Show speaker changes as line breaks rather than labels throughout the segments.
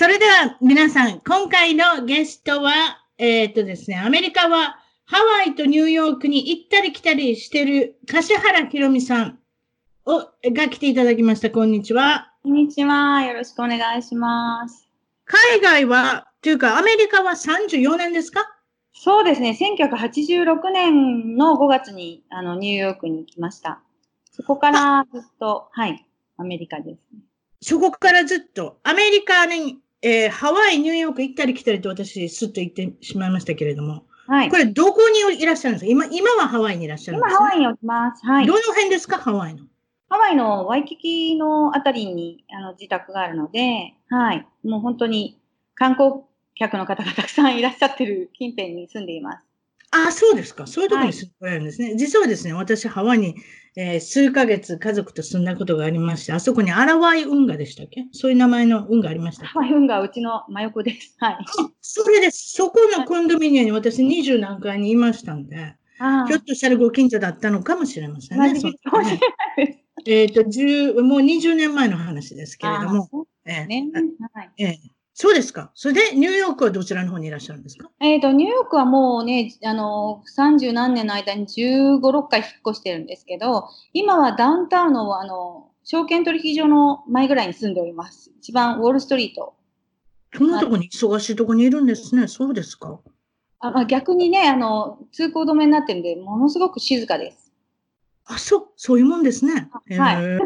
それでは皆さん、今回のゲストは、えっ、ー、とですね、アメリカはハワイとニューヨークに行ったり来たりしてる柏原ひろみさんをが来ていただきました。こんにちは。
こんにちは。よろしくお願いします。
海外は、というかアメリカは34年ですか？
そうですね。1986年の5月にあのニューヨークに来ました。そこからずっと、はい、アメリカです、ね。
そこからずっと、アメリカに、えー、ハワイ、ニューヨーク行ったり来たりと私、すっと行ってしまいましたけれども。はい。これ、どこにいらっしゃるんですか？今、今はハワイにいらっしゃるんです
か、今、ハワイにおります。はい。
どの辺ですか？ハワイの。
ハワイのワイキキのあたりにあの自宅があるので、はい。もう本当に観光客の方がたくさんいらっしゃってる近辺に住んでいます。
あ、そうですか。そういうところに住んでるんですね。はい、実はですね、私、ハワイに、えー、数ヶ月家族と住んだことがありまして、あそこにアラワイ運河でしたっけ？そういう名前の運河ありました
アラワイ運河はうちの真横です。はい。
それです。そこのコンドミニアに私二十何階にいましたんで、ひょっとしたらご近所だったのかもしれませんね。ねえっ、ー、と、十、もう20年前の話ですけれども。えー、ね、はい、えーそうですか。それで、ニューヨークはどちらの方にいらっしゃるんですか？
えっ、ー、と、ニューヨークはもうね、あの、30何年の間に15、6回引っ越してるんですけど、今はダウンタウンの、あの、証券取引所の前ぐらいに住んでおります。一番ウォールストリート。
そんなとこに、忙しいとこにいるんですね。そうですか。
あまあ、逆にね、あの、通行止めになってるんで、ものすごく静かです。
あ、そう、そういうもんですね。はい。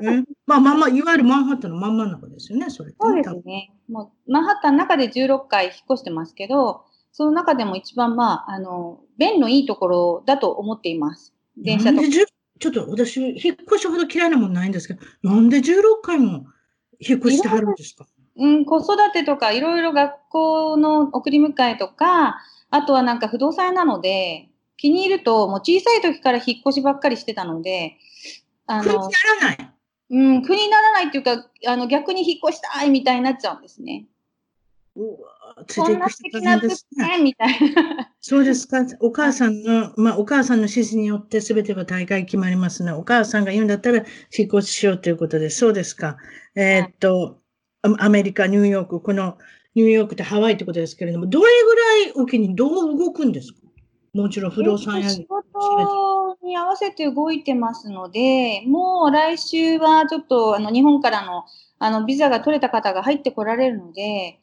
まあまあまあ、いわゆるマンハッタンのまん真ん中ですよね、それ
そうですね。もう、マンハッタンの中で16回引っ越してますけど、その中でも一番まあ、あの、便のいいところだと思っています。
電車とか。ちょっと私、引っ越しほど嫌いなもんないんですけど、なんで16回も引っ越してはるんですか？
うん、子育てとか、いろいろ学校の送り迎えとか、あとはなんか不動産なので、気に入ると、もう小さい時から引っ越しばっかりしてたので、
あの、苦にならない
うん、苦にならないっていうか、あの、逆に引っ越したいみたいになっちゃうんですね。
うわついていく人なんですね。みたいな。そうですか。お母さんの、まあ、お母さんの指示によって全ては大会決まりますね。お母さんが言うんだったら引っ越ししようということで、そうですか。えー、っと、アメリカ、ニューヨーク、このニューヨークとハワイってことですけれども、どれぐらいおきにどう動くんですか？もちろん不動産屋
仕事に合わせて動いてますので、もう来週はちょっとあの日本からのあのビザが取れた方が入ってこられるので、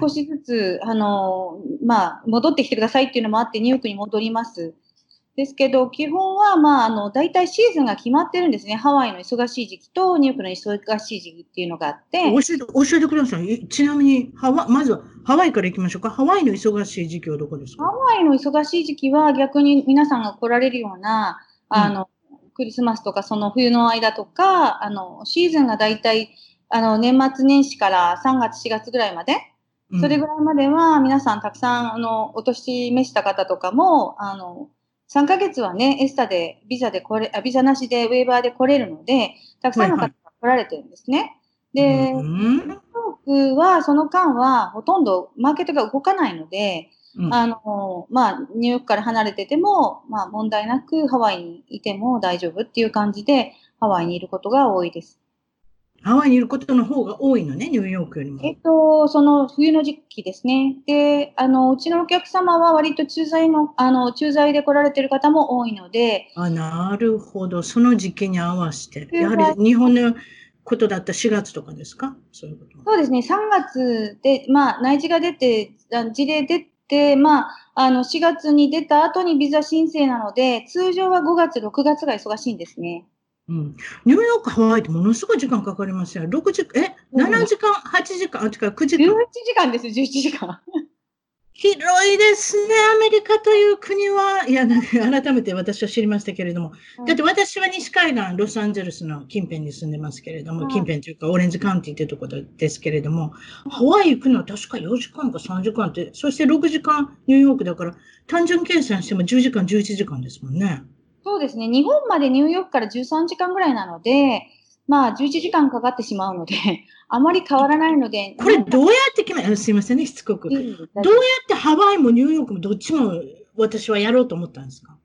少しずつ、はい、あの、まあ、戻ってきてくださいっていうのもあって、ニューヨークに戻ります。ですけど、基本は、まあ、あの、大体シーズンが決まってるんですね。ハワイの忙しい時期とニューヨークの忙しい時期っていうのがあって。
教えて、教えてください。ちなみに、ハワ、まずはハワイから行きましょうか。ハワイの忙しい時期はどこですか？
ハワイの忙しい時期は逆に皆さんが来られるような、あの、うん、クリスマスとかその冬の間とか、あの、シーズンが大体、あの、年末年始から3月、4月ぐらいまで、それぐらいまでは皆さんたくさん、あの、お年召した方とかも、あの、3ヶ月はね、エスタで、ビザで来れ、あビザなしでウェーバーで来れるので、たくさんの方が来られてるんですね。はいはい、で、ニューヨークはその間はほとんどマーケットが動かないので、うん、あの、まあ、ニューヨークから離れてても、まあ、問題なくハワイにいても大丈夫っていう感じで、ハワイにいることが多いです。
ハワイにいることの方が多いのね、ニューヨークよりも。
えっと、その冬の時期ですね。で、あの、うちのお客様は割と駐在の、あの、駐在で来られてる方も多いので。
あ、なるほど。その時期に合わせて。やはり日本のことだった4月とかですか？そういうこと
そうですね。3月で、まあ、内地が出て、事例でで、まあ、あの、4月に出た後にビザ申請なので、通常は5月、6月が忙しいんですね。
うん、ニューヨーク、ハワイってものすごい時間かかりますよ。6時間、え、7時間、8時間、あ、違う、9時間。11
時間ですよ、11時間。
広いですね、アメリカという国は。いや、改めて私は知りましたけれども。だって私は西海岸、ロサンゼルスの近辺に住んでますけれども、近辺というかオレンジカウンティというところですけれども、ハワイ行くのは確か4時間か3時間って、そして6時間ニューヨークだから、単純計算しても10時間、11時間ですもんね。
そうですね。日本までニューヨークから13時間ぐらいなので、まあ、11時間かかってしまうので、あまり変わらないので。
これ、どうやって決め、すいませんね、しつこく。どうやってハワイもニューヨークもどっちも私はやろうと思ったんですか？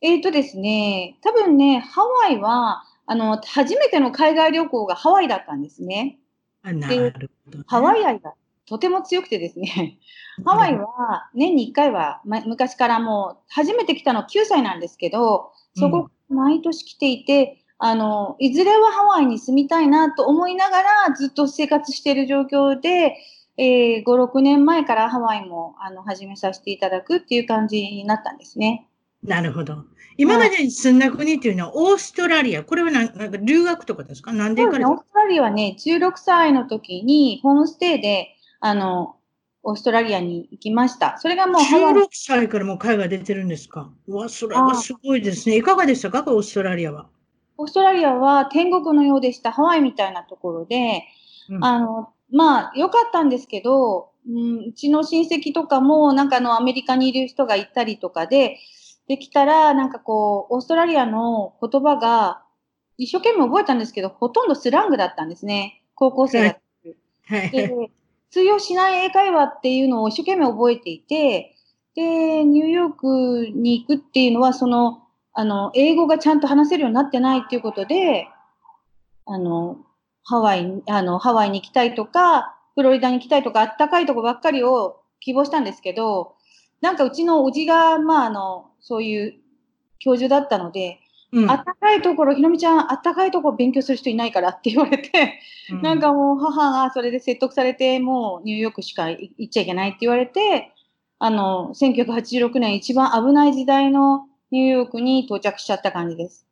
えっ、ー、とですね、多分ね、ハワイは、あの、初めての海外旅行がハワイだったんですね。
あなるほど、ね、
ハワイ愛がとても強くてですね、ハワイは年に1回は、ま、昔からもう、初めて来たの9歳なんですけど、そこ毎年来ていて、あの、いずれはハワイに住みたいなと思いながらずっと生活している状況で、えー、5、6年前からハワイもあの始めさせていただくっていう感じになったんですね。
なるほど。今までに住んだ国っていうのはオーストラリア。これはなんか留学とかですか？なんで行かれた、
オーストラリアはね、16歳の時にホームステイで、あの、オーストラリアに行きました。それがもう
16歳からもう海外出てるんですか？うわ、それはすごいですね。いかがでしたか？オーストラリアは。
オーストラリアは天国のようでした。ハワイみたいなところで、うん、あの、まあ、良かったんですけど、うん、うちの親戚とかも、なんかあの、アメリカにいる人がいたりとかで、できたら、なんかこう、オーストラリアの言葉が、一生懸命覚えたんですけど、ほとんどスラングだったんですね。高校生だった。はい、で通用しない英会話っていうのを一生懸命覚えていて、で、ニューヨークに行くっていうのは、その、あの、英語がちゃんと話せるようになってないっていうことで、あの、ハワイ、あの、ハワイに行きたいとか、フロリダに行きたいとか、あったかいとこばっかりを希望したんですけど、なんかうちのおじが、まあ、あの、そういう教授だったので、うん、あったかいところ、ひろみちゃん、あったかいところ勉強する人いないからって言われて、うん、なんかもう母がそれで説得されて、もうニューヨークしか行っちゃいけないって言われて、あの、1986年一番危ない時代のニューヨークに到着しちゃった感じです。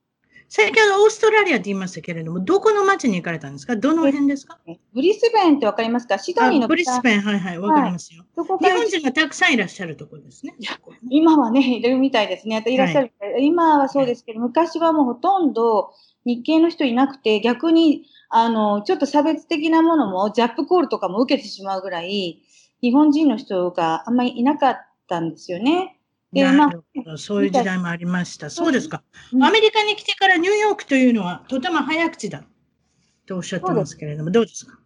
先ほどオーストラリアって言いましたけれども、どこの町に行かれたんですか？どの辺ですか？
ブリスベンってわかりますか？シドニーの
ブリスベン、はいはい、わかりますよ、はい、日本人がたくさんいらっしゃるところですね。
今はね、いるみたいですね。いらっしゃる、はい、今はそうですけど、昔はもうほとんど日系の人いなくて、逆に、あの、ちょっと差別的なものも、ジャップコールとかも受けてしまうぐらい、日本人の人があんまりいなかったんですよね。
で、まあ、そういう時代もありました。そうですか、うん、アメリカに来てからニューヨークというのはとても早口だとおっしゃってますけれども、どうですか？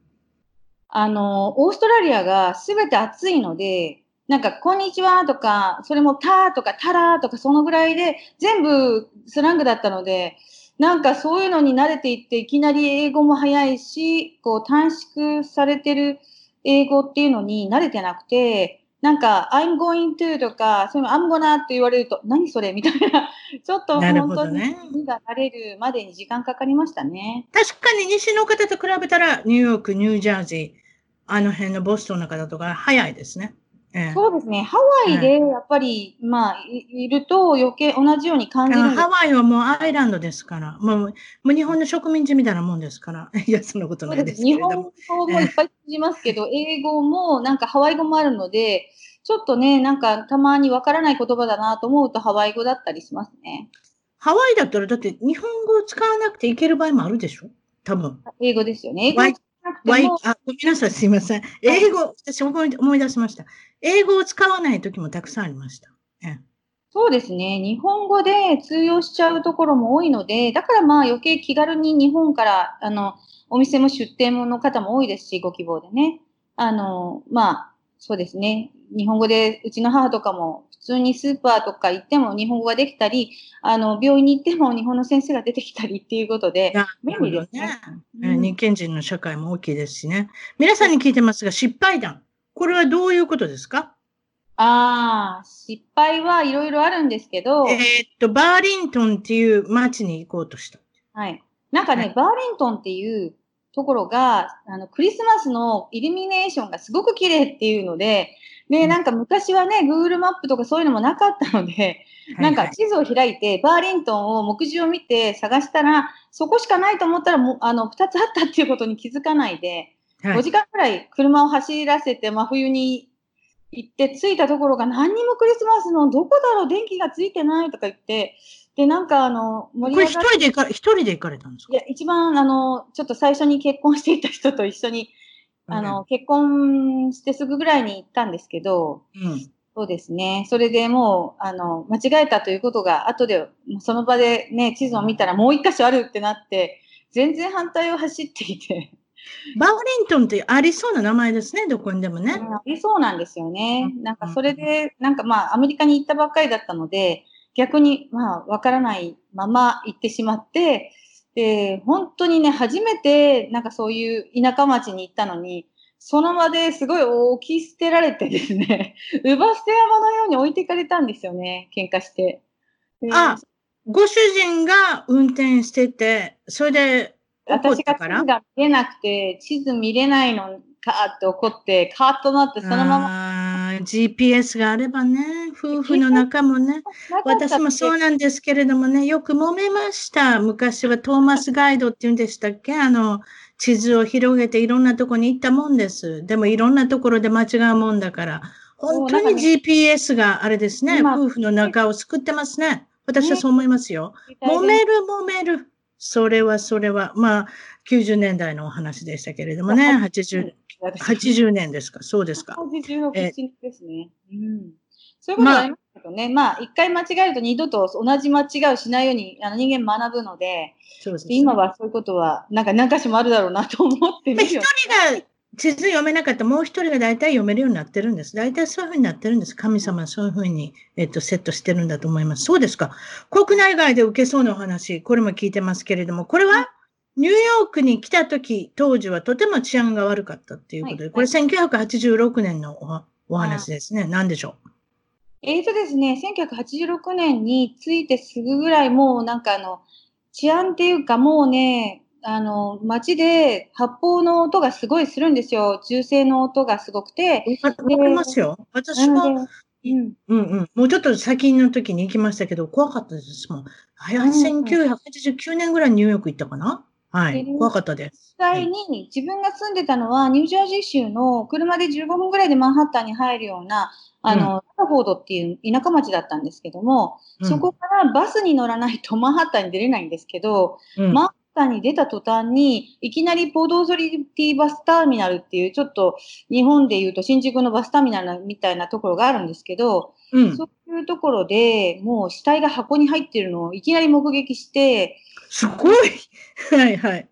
あの、オーストラリアがすべて暑いので、なんか、こんにちはとか、それもたとかたらとか、そのぐらいで、全部スラングだったので、なんかそういうのに慣れていって、いきなり英語も早いし、こう短縮されてる英語っていうのに慣れてなくて、なんか、I'm going to とか、そういうの I'm gonna って言われると、何それ？みたいな、ちょっと本当に意が慣れるまでに時間かかりましたね。
確かに西の方と比べたら、ニューヨーク、ニュージャージー、あの辺のボストンの方とか早いですね。
そうですね。ハワイでやっぱり、まあい、ると余計同じように感じる
ハワイはもうアイランドですから、もうもう日本の植民地みたいなもんですから、いや、そんなことないです。
日本語もいっぱい通じますけど、英語もなんかハワイ語もあるので、ちょっとね、なんかたまにわからない言葉だなと思うとハワイ語だったりしますね。
ハワイだったらだって日本語を使わなくていける場合もあるでしょ？多分。
英語ですよね。英語
ワイあごめんなさい、すいません。英語、私思い思い出しました。英語を使わない時もたくさんありました。
そうですね。日本語で通用しちゃうところも多いので、だからまあ余計気軽に日本から、あの、お店も出店の方も多いですし、ご希望でね。あの、まあ、そうですね。日本語で、うちの母とかも、普通にスーパーとか行っても日本語ができたり、あの、病院に行っても日本の先生が出てきたりっていうことで、便利ですね。
ね日系人の社会も大きいですしね。皆さんに聞いてますが、失敗談。これはどういうことですか？
ああ、失敗はいろいろあるんですけど。
えー、っと、バーリントンっていう街に行こうとした。
はい。なんかね、はい、バーリントンっていうところが、あの、クリスマスのイルミネーションがすごく綺麗っていうので、で、なんか昔はね、Google マップとかそういうのもなかったので、なんか地図を開いて、バーリントンを目次を見て探したら、そこしかないと思ったらもあの、2つあったっていうことに気づかないで、はい、5時間くらい車を走らせて真冬に行って着いたところが何にもクリスマスのどこだろう電気がついてないとか言って、で、なんかあの、
盛り上がこれ一人で行かれ、一人で行かれたんですか？
いや、一番あの、ちょっと最初に結婚していた人と一緒に、あの、結婚してすぐぐらいに行ったんですけど、うん、そうですね。それでもう、あの、間違えたということが、後で、その場でね、地図を見たらもう一箇所あるってなって、全然反対を走っていて。
バーリントンってありそうな名前ですね、どこにでもね。
ありそうなんですよね。なんかそれで、なんかまあ、アメリカに行ったばっかりだったので、逆にまあ、わからないまま行ってしまって、で、本当にね、初めて、なんかそういう田舎町に行ったのに、その場ですごい置き捨てられてですね、乳母捨て山のように置いていかれたんですよね、喧嘩して。
あ、ご主人が運転してて、それで
私が地図が見れなくて、地図見れないのかって怒って、カーッとなってそのまま。
GPS があればね、夫婦の中もね、私もそうなんですけれどもね、よく揉めました。昔はトーマスガイドって言うんでしたっけ？あの、地図を広げていろんなとこに行ったもんです。でもいろんなところで間違うもんだから、本当に GPS があれですね、夫婦の中を救ってますね。私はそう思いますよ。揉める揉める。それはそれは、まあ、90年代のお話でしたけれどもね、80, 80年ですか、そうですか。
80の口ですね。うん。そういうことありますけどね、まあ、一、回間違えると二度と同じ間違いをしないようにあの人間学ぶので、そうです、ね、今はそういうことは、なんか何か所もあるだろうなと思って
る一人が地図読めなかったもう一人が大体読めるようになってるんです。大体そういうふうになってるんです。神様はそういうふうに、えっと、セットしてるんだと思います。そうですか。国内外で受けそうなお話、これも聞いてますけれども、これはニューヨークに来た時、当時はとても治安が悪かったっていうことで、はい、これ1986年のお話ですね。何でしょう？
えーとですね、1986年についてすぐぐらいもうなんかあの、治安っていうかもうね、あの、街で発砲の音がすごいするんですよ。銃声の音がすごくて。
わかりますよ。私も、うん、うんうんもうちょっと先の時に行きましたけど、怖かったですもん。1989年ぐらいにニューヨーク行ったかな？はい、怖かったです。
実際に自分が住んでたのは、ニュージャージー州の車で15分ぐらいでマンハッタンに入るような、あの、ラ、うん、フォードっていう田舎町だったんですけども、うん、そこからバスに乗らないとマンハッタンに出れないんですけど、うん、マンハッタンに出た途端に、いきなりポードオーソリティバスターミナルっていう、ちょっと日本で言うと新宿のバスターミナルみたいなところがあるんですけど、うん、そういうところでもう死体が箱に入ってるのをいきなり目撃して、
すごい。はいはい。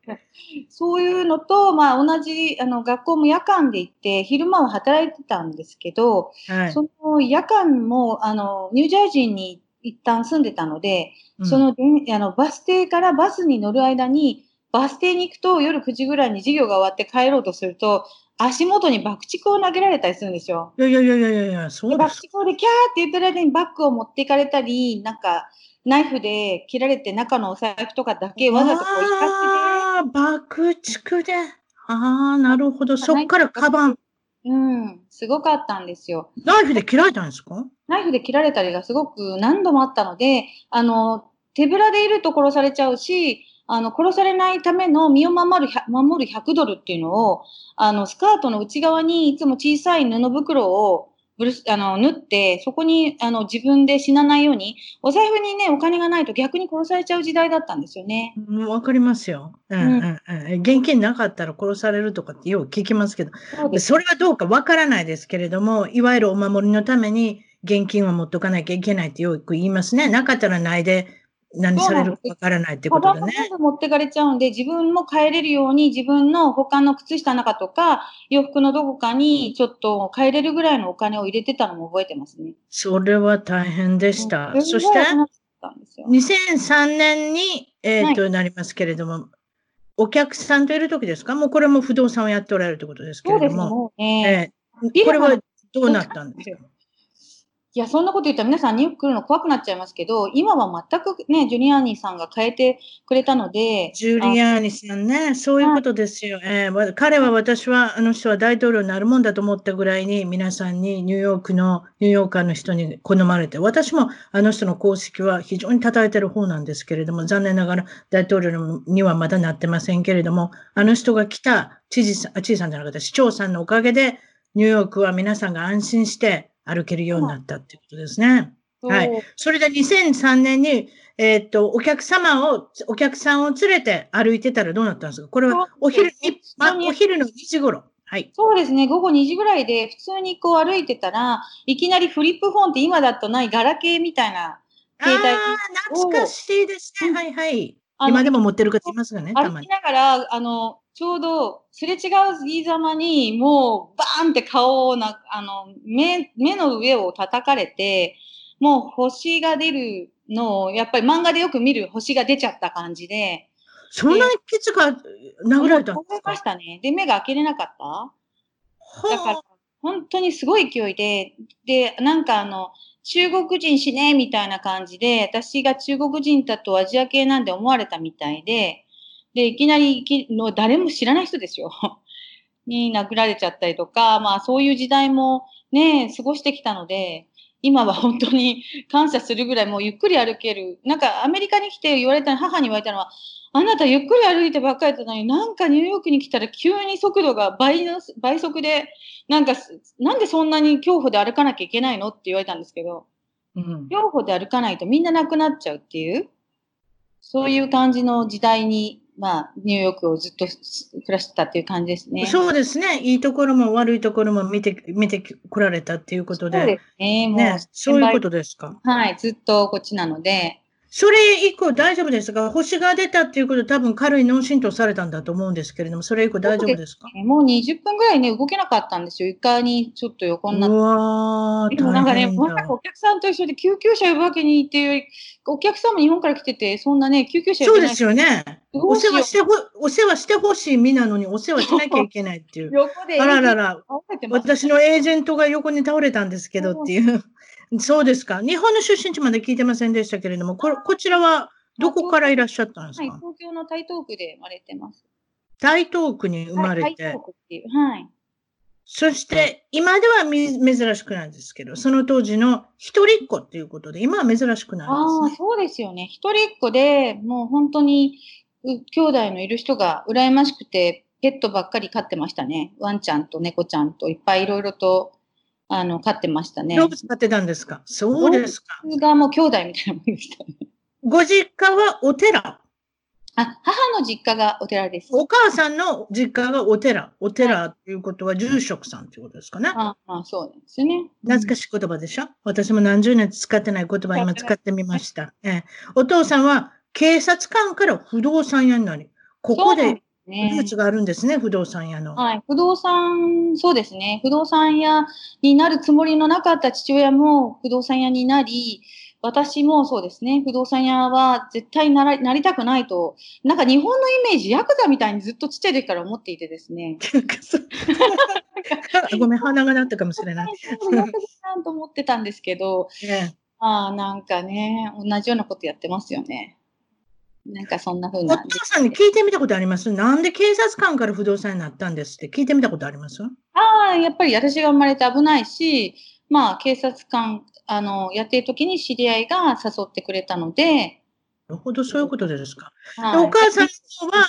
そういうのと、まあ同じ、あの、学校も夜間で行って、昼間は働いてたんですけど、はい、その夜間も、あの、ニュージャージーに一旦住んでたので、うん、そのあのバス停からバスに乗る間に、バス停に行くと夜9時ぐらいに授業が終わって帰ろうとすると、足元に爆竹を投げられたりするんですよ。
いやいやいやいやいや、そうです
爆竹でキャーって言ってる間にバッグを持っていかれたり、なんか、ナイフで切られて中のお財布とかだけわざとこう生かして
ああ、爆竹で。ああ、なるほど。そっからカバン。
うん、すごかったんですよ。
ナイフで切られたんですか？
ナイフで切られたりがすごく何度もあったので、あの、手ぶらでいると殺されちゃうし、あの、殺されないための身を守る、守る100ドルっていうのを、あの、スカートの内側にいつも小さい布袋をブルあの縫って、そこにあの自分で死なないように、お財布にね、お金がないと逆に殺されちゃう時代だったんですよね。
わ、かりますよ、うんうんうん。現金なかったら殺されるとかってよく聞きますけど、そそれはどうかわからないですけれども、いわゆるお守りのために現金は持っとかなきゃいけないってよく言いますね。なかったらないで何されるかわからないってことだね。
カバン持ってかれちゃうんで、自分も帰れるように、自分の他の靴下の中とか、洋服のどこかにちょっと帰れるぐらいのお金を入れてたのも覚えてますね。
それは大変でした。そして、2003年に、えっ、ー、と、はい、なりますけれども、お客さんといる時ですか？もうこれも不動産をやっておられるということですけれども。そうですね。えー、これはどうなったんですか？
いや、そんなこと言ったら皆さんニューヨーク来るの怖くなっちゃいますけど、今は全くね、ジュリアーニさんが変えてくれたので。
ジュリアーニさんね、そういうことですよ。えー、彼は私は、あの人は大統領になるもんだと思ったぐらいに、皆さんにニューヨークの、ニューヨーカーの人に好まれて、私もあの人の功績は非常に叩いてる方なんですけれども、残念ながら大統領にはまだなってませんけれども、あの人が来た知事さん、知事さんじゃなかった、市長さんのおかげで、ニューヨークは皆さんが安心して、歩けるようになったっていうことですね。はい。それで2003年に、えー、っと、お客様を、お客さんを連れて歩いてたらどうなったんですか？これはお昼に、ま、お昼の2時頃。はい。
そうですね。午後2時ぐらいで、普通にこう歩いてたら、いきなりフリップフォンって今だとないガラケーみたいな
携帯。ああ、懐かしいですね。はいはい。今でも持ってる方いますがね。
歩きながら、あの、ちょうどすれ違ういざまに、もうバーンって顔をな、あの、目、目の上を叩かれて、もう星が出るのを、やっぱり漫画でよく見る星が出ちゃった感じで。
そんなに傷が殴られたんです
か？ましたね。で、目が開けれなかった。だから、本当にすごい勢いで、で、なんかあの、中国人しねえみたいな感じで、私が中国人だとアジア系なんで思われたみたいで、で、いきなりの誰も知らない人ですよ。に殴られちゃったりとか、まあそういう時代もね、過ごしてきたので、今は本当に 感謝するぐらいもうゆっくり歩ける。なんかアメリカに来て言われた、母に言われたのは、あなたゆっくり歩いてばっかりだったのに、なんかニューヨークに来たら急に速度が倍の、倍速で、なんか、なんでそんなに恐怖で歩かなきゃいけないの？って言われたんですけど、うん、恐怖で歩かないとみんな亡くなっちゃうっていう、そういう感じの時代にまあ、ニューヨークをずっと暮らしてたっていう感じですね。
そうですね。いいところも悪いところも見て、見てこられたっていうことで。そうですね。もう、ね、そういうことですか？
はい。ずっとこっちなので、
それ以降大丈夫ですか？星が出たっていうこと多分軽い脳震盪されたんだと思うんですけれども、それ以降大丈夫ですか？
もう20分ぐらいね、動けなかったんですよ。床にちょっと横になって。うわでもなんかね、まさかお客さんと一緒で救急車呼ぶわけにっていうお客さんも日本から来てて、そんなね、救急車
呼そうですよね。お世話してほ、お世話してほしい身なのにお世話しなきゃいけないっていう。横で。あららら、私のエージェントが横に倒れたんですけどっていう。そうですか。日本の出身地まで聞いてませんでしたけれども、ここちらはどこからいらっしゃったんですか、
はい、東京の台東区で生まれてます。
台東区に生まれて。はい、台東区っていう。
はい。
そして、今では珍しくないんですけど、その当時の一人っ子っていうことで、今は珍しくないです、ね、ああ、
そうですよね。一人っ子で、もう本当に、兄弟のいる人が羨ましくて、ペットばっかり飼ってましたね。ワンちゃんと猫ちゃんといっぱいいろいろとあの、飼ってましたね。
動物飼ってたんですか？そうですか。
がもう兄弟みたいなもんでしたね。
ご実家はお寺？
あ、母の実家がお寺です。
お母さんの実家がお寺？お寺っていうことは住職さんっていうことですかね？
ああ、そうですね。
懐かしい言葉でしょ？私も何十年使ってない言葉今使ってみました。ええ、お父さんは警察官から不動産屋になり、ここでね。ルーツがあるんですね、不動産屋の。
はい。不動産、そうですね。不動産屋になるつもりのなかった父親も不動産屋になり、私もそうですね。不動産屋は絶対ならなりたくないと、なんか日本のイメージ、ヤクザみたいにずっとちっちゃい時から思っていてですね。
ごめん、鼻が鳴ったかもしれない。ヤクザ
さんと思ってたんですけど、ね、ああ、なんかね、同じようなことやってますよね。なんかそんな風な。
お父さんに聞いてみたことあります？なんで警察官から不動産になったんですって？聞いてみたことあります？あ
あ、やっぱり私が生まれて危ないし、まあ警察官、あの、やってる時に知り合いが誘ってくれたので。
なるほど、そういうことですか。はい、お母さん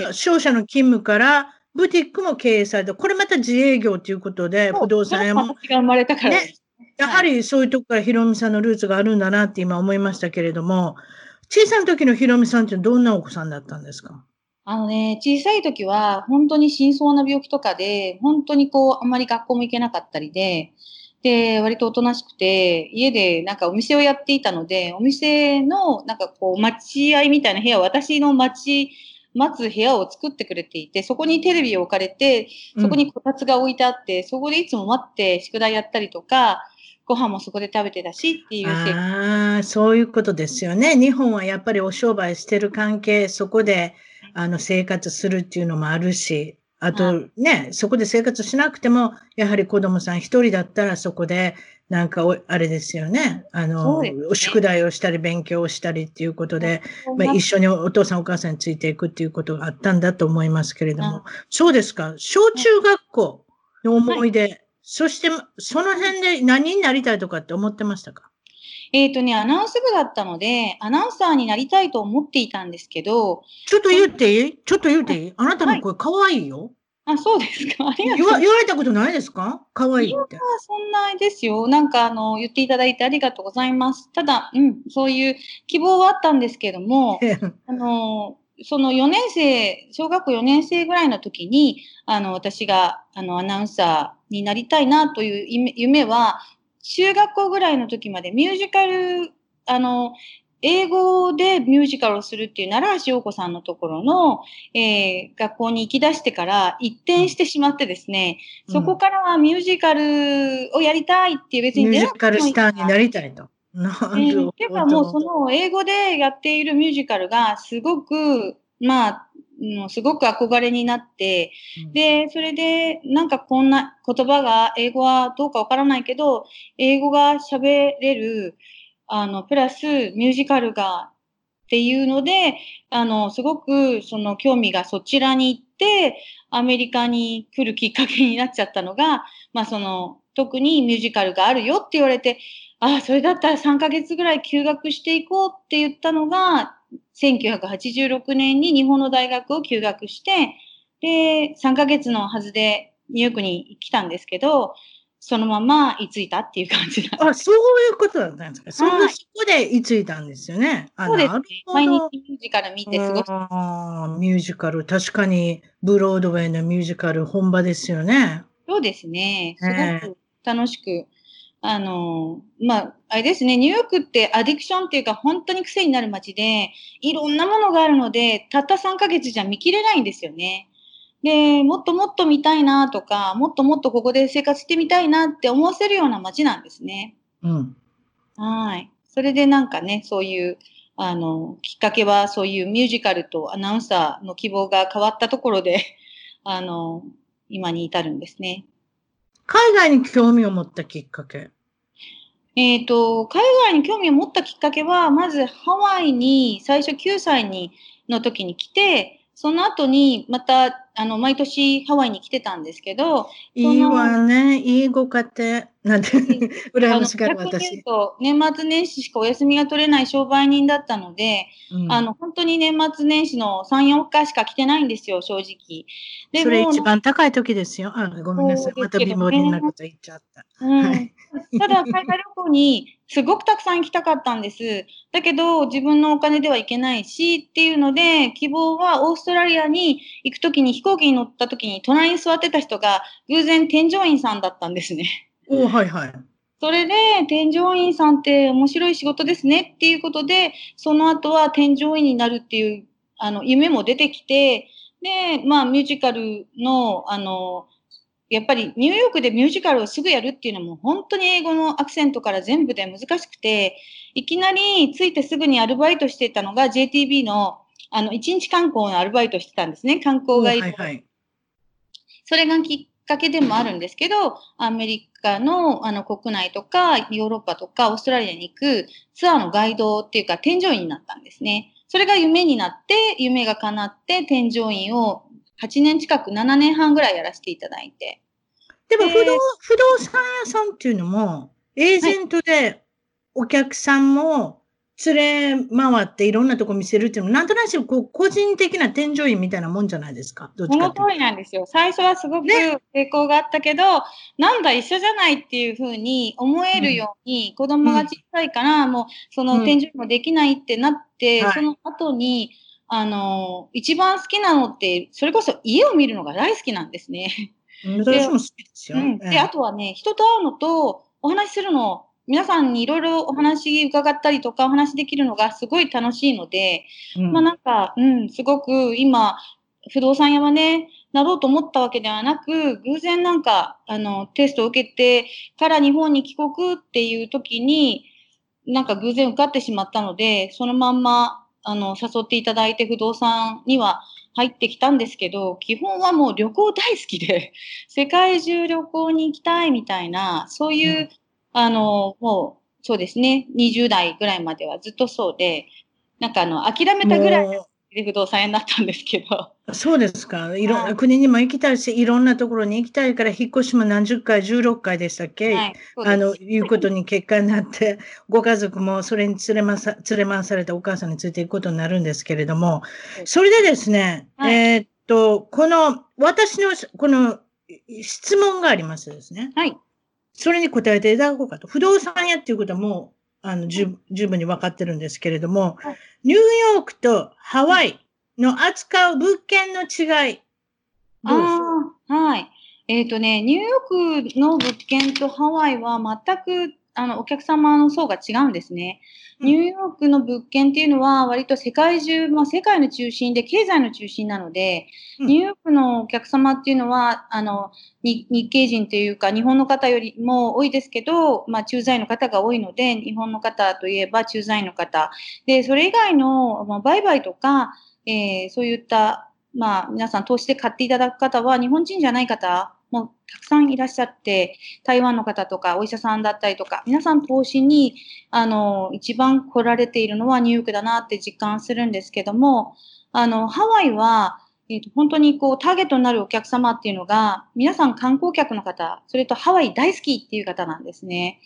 は商社の勤務からブティックも経営されて、これまた自営業ということで、不動産屋も。
私が生まれたから、ね。
やはりそういうとこからヒロミさんのルーツがあるんだなって今思いましたけれども、小さい時のひろみさんってどんなお子さんだったんですか？
あのね、小さい時は本当に深層な病気とかで、本当にこう、あんまり学校も行けなかったりで、で、割とおとなしくて、家でなんかお店をやっていたので、お店のなんかこう、待合みたいな部屋、私の待ち、待つ部屋を作ってくれていて、そこにテレビを置かれて、そこにこたつが置いてあって、そこでいつも待って宿題やったりとか、ご飯もそこで食べてたしっていう
ああ、そういうことですよね。日本はやっぱりお商売してる関係、そこであの生活するっていうのもあるし、あとね、そこで生活しなくても、やはり子供さん一人だったらそこでなんかお、あれですよね。あの、
ね
宿題をしたり、勉強をしたりっていうことで、まあ、一緒にお父さんお母さんについていくっていうことがあったんだと思いますけれども。
うん
そうですか。小中学校の思い出。そして、その辺で何になりたいとかって思ってましたか？
えっ、とね、アナウンス部だったので、アナウンサーになりたいと思っていたんですけど、
ちょっと言っていい？ちょっと言っていい？あなたの声可愛いよ。
あ、そうですか？ありがとう
言わ言われたことないですか？可愛いって。
そんなですよ。なんか、あの、言っていただいてありがとうございます。ただ、うん、そういう希望はあったんですけども、あの、その4年生、小学校4年生ぐらいの時に、あの、私が、あの、アナウンサーになりたいなという夢夢は、中学校ぐらいの時までミュージカル、あの、英語でミュージカルをするっていう奈良橋陽子さんのところの、えー学校に行き出してから一転してしまってですね、そこからはミュージカルをやりたいっていう別に
ミュージカルスターにな
り
りたいと。な
えー
るほ
ていうかもうそ
ど。
の英語でやっているミュージカルがすごく、まあ、もうすごく憧れになって、で、それでなんかこんな言葉が英語はどうかわからないけど、英語が喋れる、あの、プラスミュージカルがっていうので、あの、すごくその興味がそちらに行って、アメリカに来るきっかけになっちゃったのが、まあその、特にミュージカルがあるよって言われて、ああ、それだったら3ヶ月ぐらい休学していこうって言ったのが、1986年に日本の大学を休学して、で、3ヶ月のはずでニューヨークに来たんですけど、そのまま居ついたっていう感じ
あ、そういうことだったんですか？そん
は
ないそこで居ついたんですよね。あ
そうですね毎日
ど
ミュージカル見て過ごして
あーミュージカル、確かにブロードウェイのミュージカル本場ですよね。
そうですね。す
ええ
ごく楽しく。あの、まあ、あれですね、ニューヨークってアディクションっていうか本当に癖になる街で、いろんなものがあるので、たった3ヶ月じゃ見切れないんですよね。で、もっともっと見たいなとか、もっともっとここで生活してみたいなって思わせるような街なんですね。
うん。
はい。それでなんかね、そういう、あの、きっかけはそういうミュージカルとアナウンサーの希望が変わったところで、あの、今に至るんですね。
海外に興味を持ったきっかけ。
えっ、と、海外に興味を持ったきっかけは、まずハワイに最初9歳にの時に来て、その後にまた、あの、毎年ハワイに来てたんですけど、
いいわね。いいご家庭。なんて、羨ましがる私。
と、年末年始しかお休みが取れない商売人だったので、
うん
あの、本当に年末年始の3、4日しか来てないんですよ、正直。で
それ
も
一番高い時ですよ。あ、ごめんなさい。また貧乏人なこと言っちゃった。
うん
はい
ただ、海外旅行にすごくたくさん行きたかったんです。だけど、自分のお金では行けないし、っていうので、希望はオーストラリアに行くときに、飛行機に乗ったときに、隣に座ってた人が、偶然添乗員さんだったんですね。
おはいはい。
それで、添乗員さんって面白い仕事ですねっていうことで、その後は添乗員になるっていう、あの、夢も出てきて、で、まあ、ミュージカルの、あの、やっぱりニューヨークでミュージカルをすぐやるっていうのも本当に英語のアクセントから全部で難しくて、いきなり着いてすぐにアルバイトしてたのが JTB のあの一日観光のアルバイトしてたんですね。観光ガイド。
いはい。
それがきっかけでもあるんですけど、アメリカのあの国内とかヨーロッパとかオーストラリアに行くツアーのガイドっていうか添乗員になったんですね。それが夢になって、夢が叶って添乗員を8年近く、7年半ぐらいやらせていただいて。
でも不動、
で
不動産屋さんっていうのも、エージェントでお客さんも連れ回っていろんなとこ見せるっていうのも、なんとなくこう個人的な添乗員みたいなもんじゃないですか？どっ
その通
ちかっていうと。
りなんですよ。最初はすごく
ね
抵抗があったけど、なんだ、一緒じゃないっていうふうに思えるように、子供が小さいから、もう、その
うん
添乗員もできないってなって、
はい
その後に、あの、一番好きなのって、それこそ家を見るのが大好きなんですね。
うん私も好きですよ。
で、あとはね、人と会うのと、お話しするの、皆さんにいろいろお話伺ったりとか、お話できるのがすごい楽しいので、
うん
まあなんか、うん、すごく今、不動産屋はね、なろうと思ったわけではなく、偶然なんか、あの、テストを受けてから日本に帰国っていう時に、なんか偶然受かってしまったので、そのまんま、あの、誘っていただいて不動産には入ってきたんですけど、基本はもう旅行大好きで、世界中旅行に行きたいみたいな、そういう、あの、もう、そうですね、20代ぐらいまではずっとそうで、なんかあの、諦めたぐらいで不動産屋になったんですけど。
そうですか。いろんな国にも行きたいし、いろんなところに行きたいから、引っ越しも何十回、16回でしたっけ、はい、あの、いうことに結果になって、ご家族もそれに連れまさ、連れ回されたお母さんについていくことになるんですけれども、それでですね、はい、えー、っと、この、私の、この、質問がありますですね。
はい。
それに答えていただこうかと。不動産屋っていうことはもう、あの、十分に分かってるんですけれども、はい、ニューヨークとハワイの扱う物件の違い。
ああ、はい。えっ、ー、とね、ニューヨークの物件とハワイは全くあのお客様の層が違うんですね。ニューヨークの物件っていうのは割と世界中、まあ、世界の中心で経済の中心なので、ニューヨークのお客様っていうのは、あの、日系人というか日本の方よりも多いですけど、まあ、駐在の方が多いので、日本の方といえば駐在の方。で、それ以外の、まあ、売買とか、えー、そういった、まあ、皆さん投資で買っていただく方は日本人じゃない方もうたくさんいらっしゃって、台湾の方とかお医者さんだったりとか、皆さん投資に、あの、一番来られているのはニューヨークだなって実感するんですけども、あの、ハワイは、えーと、本当にこうターゲットになるお客様っていうのが、皆さん観光客の方、それとハワイ大好きっていう方なんですね。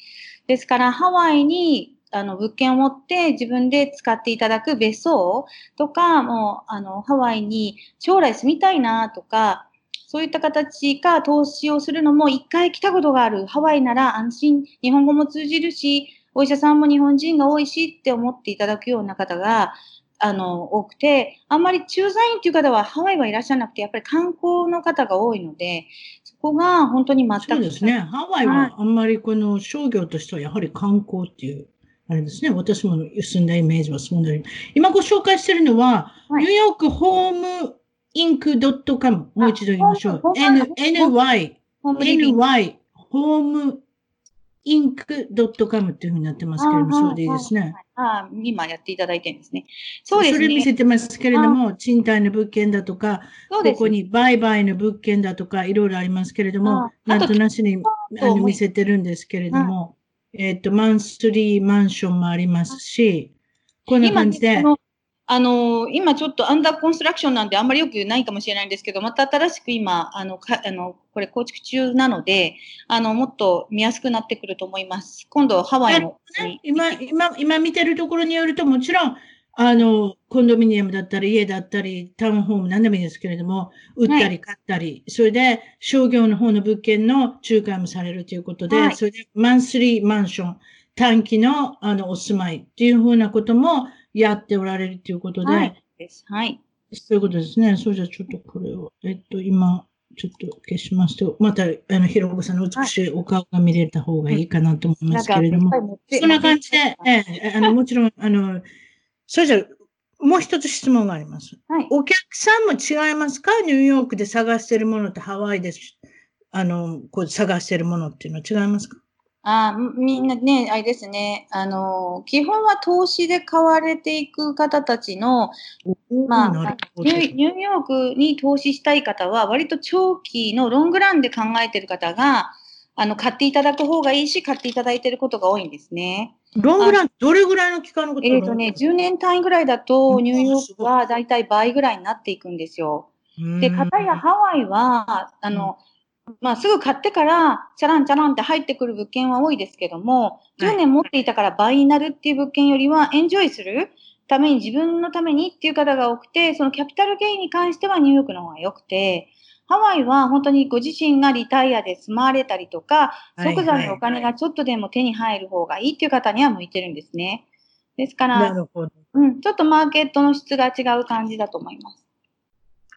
ですから、ハワイにあの物件を持って自分で使っていただく別荘とか、もうあのハワイに将来住みたいなとか、そういった形か投資をするのも一回来たことがある。ハワイなら安心、日本語も通じるし、お医者さんも日本人が多いしって思っていただくような方が、あの、多くて、あんまり駐在員っていう方はハワイはいらっしゃらなくて、やっぱり観光の方が多いので、そこが本当に全く。
そうですね。ハワイはあんまりこの商業としてはやはり観光っていう、あれですね。私も住んだイメージはそうなり。今ご紹介しているのは、はい、ニューヨークホームインクドットカム。もう一度言いましょう。N、NY、NY、ホームインクドットカムっていうふうになってますけれども、そうでいいですね。
ああ、今やっていただいてるんですね。
そうですね。それ見せてますけれども、賃貸の物件だとか、ここに売買の物件だとか、いろいろありますけれども、なんとなしにあの見せてるんですけれども、えっと、マンスリーマンションもありますし、こんな感じで。
あの、今ちょっとアンダーコンストラクションなんであんまりよくないかもしれないんですけど、また新しく今、あの、かあのこれ構築中なので、あの、もっと見やすくなってくると思います。今度、ハワイの。
今、今、今見てるところによると、もちろん、あの、コンドミニアムだったり、家だったり、タウンホーム、何でもいいですけれども、売ったり買ったり、はい、それで商業の方の物件の仲介もされるということで、はい、それでマンスリーマンション、短期のあのお住まいっていうふうなこともやっておられるということで、はい。
はい。
そういうことですね。それじゃちょっとこれを、えっと、今、ちょっと消しますと、また、あの、ひろこさんの美しいお顔が見れた方がいいかなと思いますけれども、そんな感じで、ええ、あの、もちろん、あの、それじゃもう一つ質問があります。はい。お客さんも違いますか？ニューヨークで探しているものとハワイで、あの、こう探しているものっていうのは違いますか？
あみんなね、あれですね、あの、基本は投資で買われていく方たちの、まあ、ニューヨークに投資したい方は、割と長期のロングランで考えている方が、あの、買っていただく方がいいし、買っていただいていることが多いんですね。
ロングラン、どれぐらいの期間のこと
えっ、ー、とね、10年単位ぐらいだと、ニューヨークはだいたい倍ぐらいになっていくんですよ。で、かたやハワイは、あの、まあ、すぐ買ってから、チャランチャランって入ってくる物件は多いですけども、10年持っていたから倍になるっていう物件よりは、エンジョイするために、自分のためにっていう方が多くて、そのキャピタルゲインに関してはニューヨークの方が良くて、ハワイは本当にご自身がリタイアで住まわれたりとか、即座にお金がちょっとでも手に入る方がいいっていう方には向いてるんですね。ですから、うん、ちょっとマーケットの質が違う感じだと思います。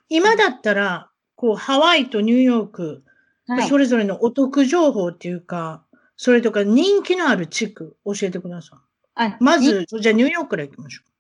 今だったら、こう、ハワイとニューヨーク、はい、それぞれのお得情報っていうか、それとか人気のある地区、教えてください。あまず、じゃあニューヨークから行きましょう。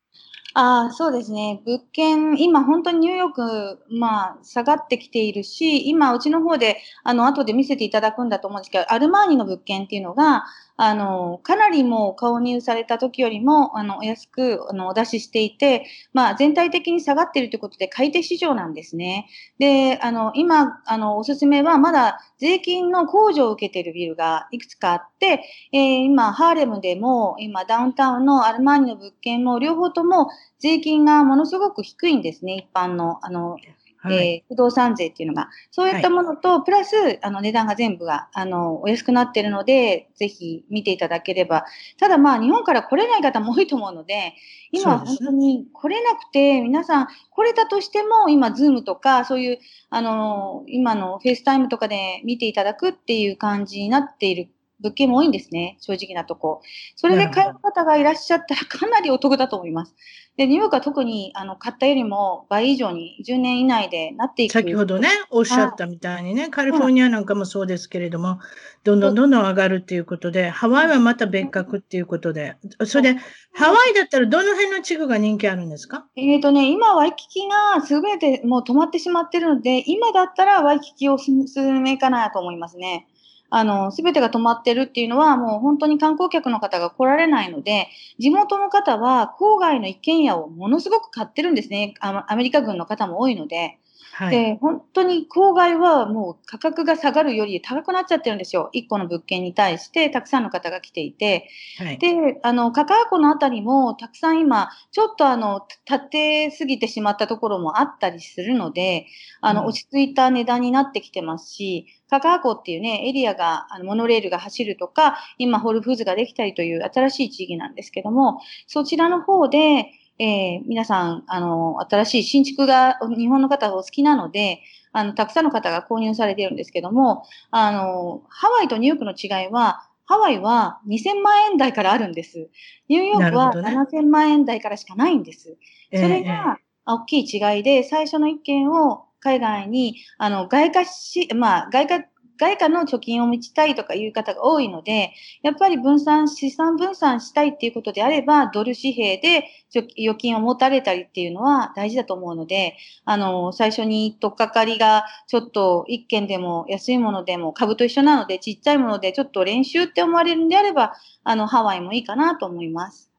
ああ、そうですね。物件、今本当にニューヨーク、まあ、下がってきているし、今、うちの方で、あの、後で見せていただくんだと思うんですけど、アルマーニの物件っていうのが、あの、かなりもう購入された時よりも、あの、お安く、あの、お出ししていて、まあ、全体的に下がっているということで、買い手市場なんですね。で、あの、今、あの、おすすめは、まだ税金の控除を受けているビルがいくつかあって、えー、今、ハーレムでも、今、ダウンタウンのアルマーニの物件も、両方とも税金がものすごく低いんですね、一般の、あの、はい、えー、不動産税っていうのが、そういったものと、はい、プラス、あの、値段が全部が、あの、お安くなっているので、ぜひ見ていただければ。ただまあ、日本から来れない方も多いと思うので、今本当に来れなくて、皆さん来れたとしても、今、ズームとか、そういう、あの、今のフェイスタイムとかで見ていただくっていう感じになっている物件も多いんですね、正直なとこ。それで買う方がいらっしゃったらかなりお得だと思います。で、ニューヨークは特にあの買ったよりも倍以上に10年以内でなっていく。
先ほどね、おっしゃったみたいにね、カリフォルニアなんかもそうですけれども、どんどんどんどん上がるっていうことで、ハワイはまた別格っていうことで、それで、ハワイだったらどの辺の地区が人気あるんですか？
えっ、ー、とね、今ワイキキがすべてもう止まってしまってるので、今だったらワイキキをすすめかなと思いますね。あの、すべてが止まってるっていうのは、もう本当に観光客の方が来られないので、地元の方は郊外の一軒家をものすごく買ってるんですね。アメリカ軍の方も多いので。はい、で、本当に郊外はもう価格が下がるより高くなっちゃってるんですよ。1個の物件に対してたくさんの方が来ていて。はい、で、あの、カカア湖のあたりもたくさん今、ちょっとあの、立てすぎてしまったところもあったりするので、あの、落ち着いた値段になってきてますし、カカア湖っていうね、エリアが、あの、モノレールが走るとか、今、ホールフーズができたりという新しい地域なんですけども、そちらの方で、えー、皆さん、あの、新しい新築が日本の方がお好きなので、あの、たくさんの方が購入されているんですけども、あの、ハワイとニューヨークの違いは、ハワイは2000万円台からあるんです。ニューヨークは7000万円台からしかないんです。それが大きい違いで、最初の一件を海外に、あの、外貨し、まあ、外貨外貨の貯金を持ちたいとかいう方が多いので、やっぱり分散、資産分散したいっていうことであれば、ドル紙幣で預金を持たれたりっていうのは大事だと思うので、あの、最初に取っかかりがちょっと一件でも安いものでも株と一緒なので、ちっちゃいものでちょっと練習って思われるんであれば、あの、ハワイもいいかなと思います。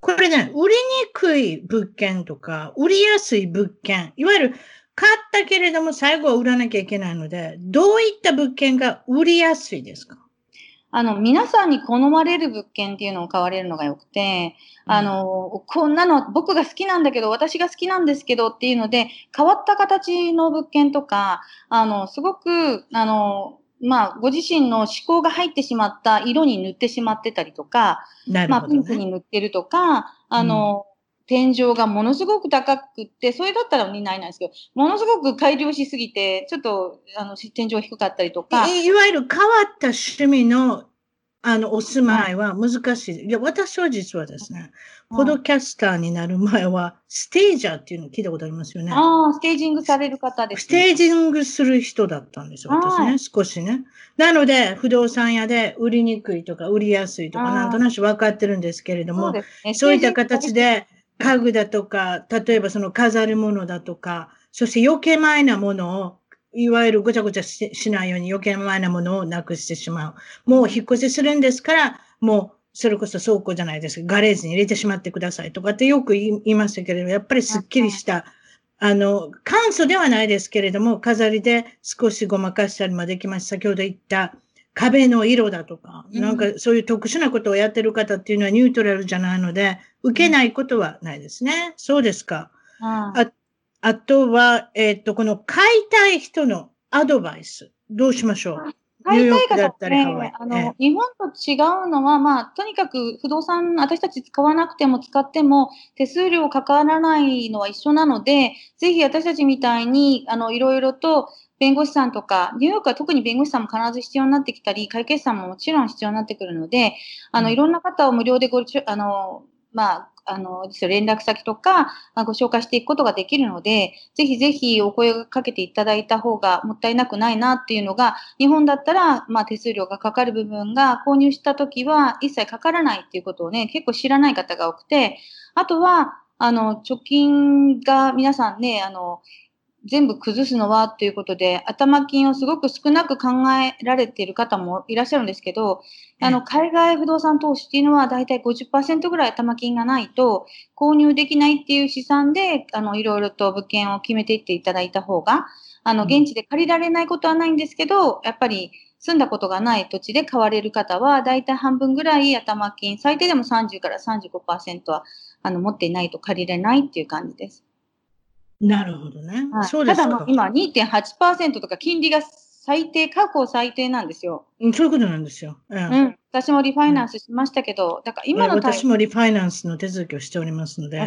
これね、売りにくい物件とか、売りやすい物件、いわゆる買ったけれども最後は売らなきゃいけないので、どういった物件が売りやすいですか？
あの、皆さんに好まれる物件っていうのを買われるのが良くて、うん、あの、こんなの僕が好きなんだけど、私が好きなんですけどっていうので、変わった形の物件とか、あの、すごく、あの、まあ、ご自身の思考が入ってしまった色に塗ってしまってたりとか、ね、まあ、ピンクに塗ってるとか、あの、天井がものすごく高くって、それだったら2ないなんですけど、ものすごく改良しすぎて、ちょっと、あの、天井低かったりとか。
いわゆる変わった趣味の、あの、お住まいは難しい。いや、私は実はですね、ポドキャスターになる前は、ステージャーっていうのを聞いたことありますよね。
ああ、ステージングされる方です、
ね、ステージングする人だったんですよ、私ね、少しね。なので、不動産屋で売りにくいとか、売りやすいとか、なんとなく分かってるんですけれども、そうね、そういった形で、家具だとか、例えばその飾るものだとか、そして余計前なものを、いわゆるごちゃごちゃしないように余計前なものをなくしてしまう。もう引っ越しするんですから、もうそれこそ倉庫じゃないです。ガレージに入れてしまってくださいとかってよく言いましたけれど、やっぱりすっきりした、あの、簡素ではないですけれども、飾りで少しごまかしたりもできます。先ほど言った、壁の色だとか、なんかそういう特殊なことをやってる方っていうのはニュートラルじゃないので、受けないことはないですね。そうですか。ああとは、えっ、ー、と、この買いたい人のアドバイス、どうしましょう？
買いたい方ってね、あの、ええ、日本と違うのは、まあ、とにかく不動産、私たち使わなくても使っても、手数料かからないのは一緒なので、ぜひ私たちみたいに、あの、いろいろと弁護士さんとか、ニューヨークは特に弁護士さんも必ず必要になってきたり、会計士さんももちろん必要になってくるので、あの、いろんな方を無料でご、あの、まあ、あの、連絡先とか、ご紹介していくことができるので、ぜひぜひお声をかけていただいた方がもったいなくないなっていうのが、日本だったら、まあ、手数料がかかる部分が購入したときは一切かからないっていうことをね、結構知らない方が多くて、あとは、あの、貯金が皆さんね、あの、全部崩すのはということで、頭金をすごく少なく考えられている方もいらっしゃるんですけど、あの、海外不動産投資っていうのはだいたい50%ぐらい頭金がないと購入できないっていう試算で、あの、いろいろと物件を決めていっていただいた方が、あの、現地で借りられないことはないんですけど、やっぱり住んだことがない土地で買われる方は、だいたい半分ぐらい頭金、最低でも30から35%は、あの、持っていないと借りれないっていう感じです。
なるほどね。
はい、そうですただ今2.8%とか金利が最低、過去最低なんですよ。
そういうことなんですよ。
うん。うん、私もリファイナンスしましたけど、だから今の
私もリファイナンスの手続きをしておりますので、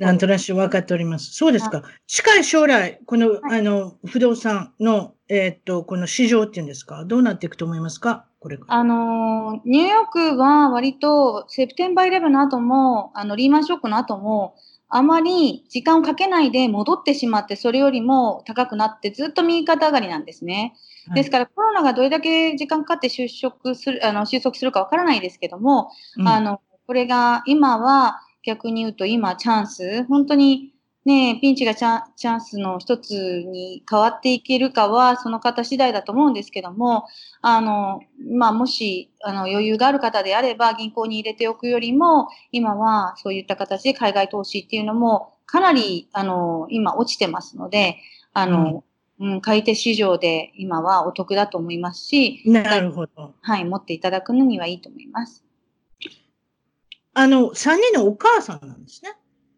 なんとなく分かっております。そうですか。近い将来、この、はい、あの、不動産の、えー、っと、この市場っていうんですか、どうなっていくと思いますか？これ
あの、ニューヨークは割と、セプテンバーイレブンの後も、あの、リーマンショックの後も、あまり時間をかけないで戻ってしまって、それよりも高くなって、ずっと右肩上がりなんですね。ですから、コロナがどれだけ時間かかって就職する、あの、収束するかわからないですけども、うん、あの、これが今は逆に言うと今チャンス、本当にね、ピンチがチャチャンスの一つに変わっていけるかは、その方次第だと思うんですけども、あの、まあ、もし、あの、余裕がある方であれば、銀行に入れておくよりも、今はそういった形で海外投資っていうのも、かなり、あの、今落ちてますので、あの、うん、うん、買い手市場で今はお得だと思いますし、
なるほど。
はい、持っていただくのにはいいと思います。
あの、3人のお母さんなんですね。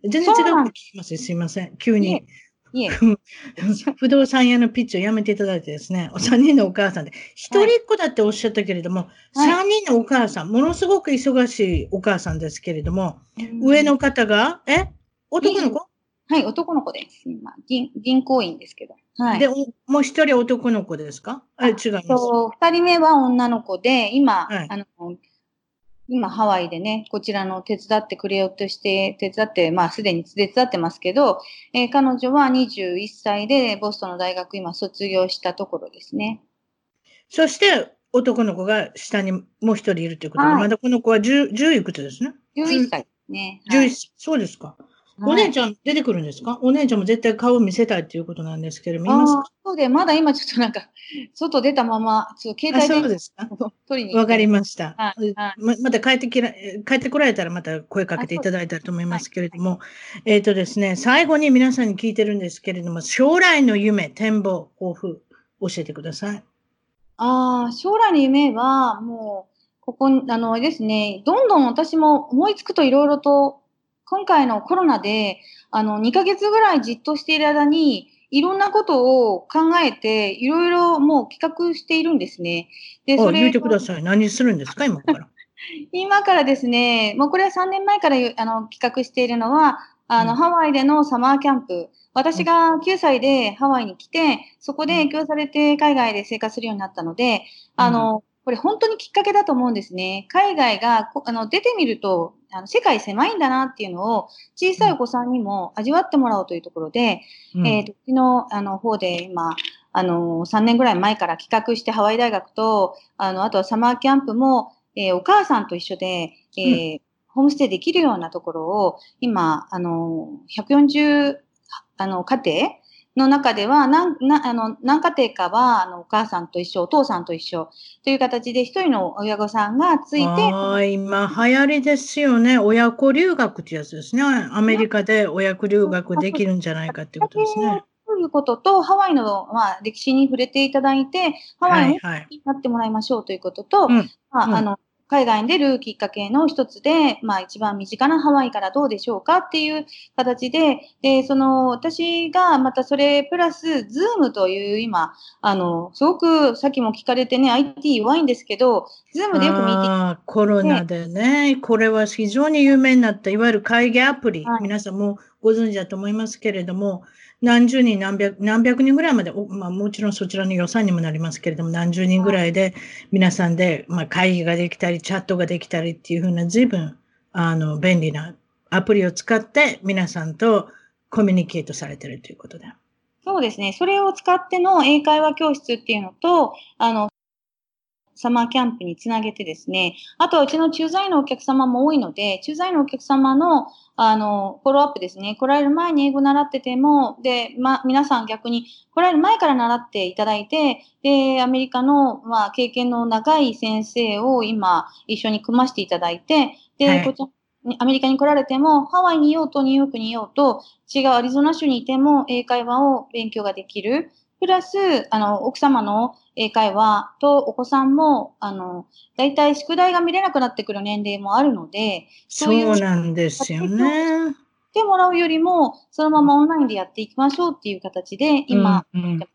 全然違うこと聞きますすいません。急に。いえ。不動産屋のピッチをやめていただいてですね、お三人のお母さんで、一人っ子だっておっしゃったけれども、三、はい、人のお母さん、ものすごく忙しいお母さんですけれども、上の方が、え？男の子？
はい、男の子です。今、銀銀行員ですけど。はい。
で、もう一人男の子ですか？あ、違います。
そう、二人目は女の子で、今、はい、あの、今ハワイでね、こちらの手伝ってくれようとして、手伝って、まあすでに手伝ってますけど、えー、彼女は21歳でボストンの大学今卒業したところですね。
そして男の子が下にもう一人いるということで、はい、まだこの子は 10, 10いくつですね
？11歳ですね。
11、はい、そうですか。お姉ちゃん出てくるんですか？お姉ちゃんも絶対顔見せたいっていうことなんですけど、見ますか
そうで、まだ今ちょっとなんか、外出たまま、ちょっと携帯
で。そうですか？取りに。わかりました。はいままた帰ってきら、帰ってこられたらまた声かけていただいたらと思いますけれども、えっ、ー、とですね、最後に皆さんに聞いてるんですけれども、将来の夢、展望、抱負、教えてください。
ああ、将来の夢は、もう、ここ、あの、ですね、どんどん私も思いつくといろいろと今回のコロナで、あの、2ヶ月ぐらいじっとしている間に、いろんなことを考えて、いろいろもう企画しているんですね。
で、それ。言ってください。何するんですか、今から。
今からですね、もうこれは3年前からあの企画しているのは、あの、うん、ハワイでのサマーキャンプ。私が9歳でハワイに来て、そこで影響されて海外で生活するようになったので、あの、これ本当にきっかけだと思うんですね。海外があの出てみるとあの世界狭いんだなっていうのを小さいお子さんにも味わってもらおうというところで、うん、えー、うちのあの方で今、あの、3年ぐらい前から企画してハワイ大学と、あの、あとはサマーキャンプも、えー、お母さんと一緒で、えー、うん、ホームステイできるようなところを、今、あの、140、あの、家庭の中では、何、な、あの、何家庭かは、あの、お母さんと一緒、お父さんと一緒という形で、一人の親御さんがついて。
はい、今、流行りですよね。親子留学ってやつですね。アメリカで親子留学できるんじゃないかっていうことですね。
ということと、ハワイの、まあ、歴史に触れていただいて、ハワイになってもらいましょうということと、はいはい、まあ、うん、あの、海外に出るきっかけの一つで、まあ一番身近なハワイからどうでしょうかっていう形で、で、その私がまたそれプラス、ズームという今、あの、すごくさっきも聞かれてね、IT 弱いんですけど、ズームでよく見て
コロナでね、これは非常に有名になった、いわゆる会議アプリ、はい、皆さんもご存知だと思いますけれども、何十人、何百、何百人ぐらいまで、まあもちろんそちらの予算にもなりますけれども、何十人ぐらいで皆さんで、まあ会議ができたり、チャットができたりっていうふうな随分、あの、便利なアプリを使って皆さんとコミュニケートされてるということで。
そうですね。それを使っての英会話教室っていうのと、あの、サマーキャンプにつなげてですね、あとはうちの駐在員のお客様も多いので、駐在員のお客様の、あの、フォローアップですね、来られる前に英語習ってても、で、ま、皆さん逆に来られる前から習っていただいて、で、アメリカの、まあ、経験の長い先生を今、一緒に組ましていただいて、で、はい、こちらアメリカに来られても、ハワイにいようとニューヨークにいようと、違うアリゾナ州にいても英会話を勉強ができる。プラス、あの、奥様の英会話とお子さんも、あの、大体宿題が見れなくなってくる年齢もあるので、
そうなんですよね。
てもらうよりも、そのままオンラインでやっていきましょうっていう形で、今、うんうん、で